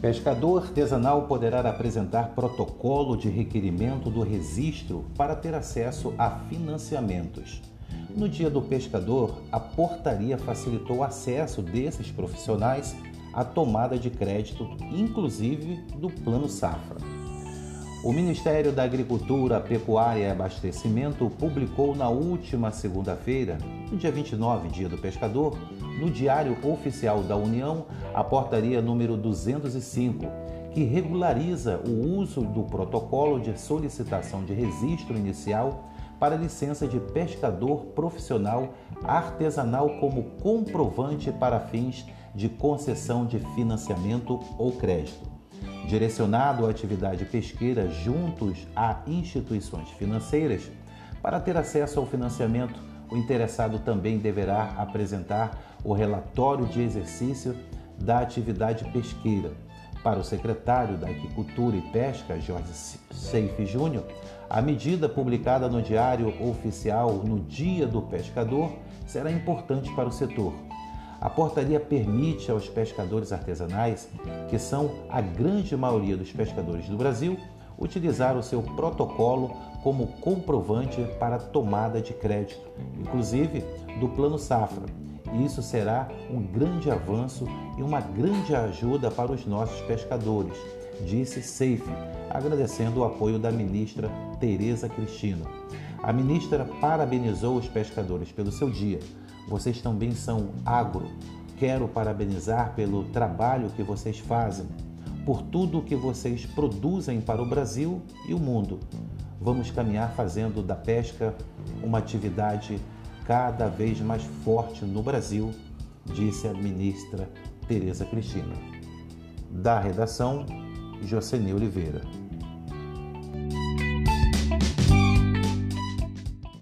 Pescador artesanal poderá apresentar protocolo de requerimento do registro para ter acesso a financiamentos. No Dia do Pescador, a portaria facilitou o acesso desses profissionais à tomada de crédito, inclusive do Plano Safra. O Ministério da Agricultura, Pecuária e Abastecimento publicou na última segunda-feira, no dia 29, Dia do Pescador, no Diário Oficial da União, a portaria número 205, que regulariza o uso do protocolo de solicitação de registro inicial para licença de pescador profissional artesanal como comprovante para fins de concessão de financiamento ou crédito direcionado à atividade pesqueira juntos a instituições financeiras. Para ter acesso ao financiamento, o interessado também deverá apresentar o relatório de exercício da atividade pesqueira. Para o secretário da Agricultura e Pesca, Jorge Seife Júnior, a medida publicada no Diário Oficial no Dia do Pescador será importante para o setor a portaria permite aos pescadores artesanais, que são a grande maioria dos pescadores do Brasil, utilizar o seu protocolo como comprovante para tomada de crédito, inclusive do Plano Safra. Isso será um grande avanço e uma grande ajuda para os nossos pescadores, disse Seife, agradecendo o apoio da ministra Tereza Cristina. A ministra parabenizou os pescadores pelo seu dia vocês também são agro. Quero parabenizar pelo trabalho que vocês fazem, por tudo que vocês produzem para o Brasil e o mundo. Vamos caminhar fazendo da pesca uma atividade cada vez mais forte no Brasil, disse a ministra Tereza Cristina. Da redação, Jocenê Oliveira.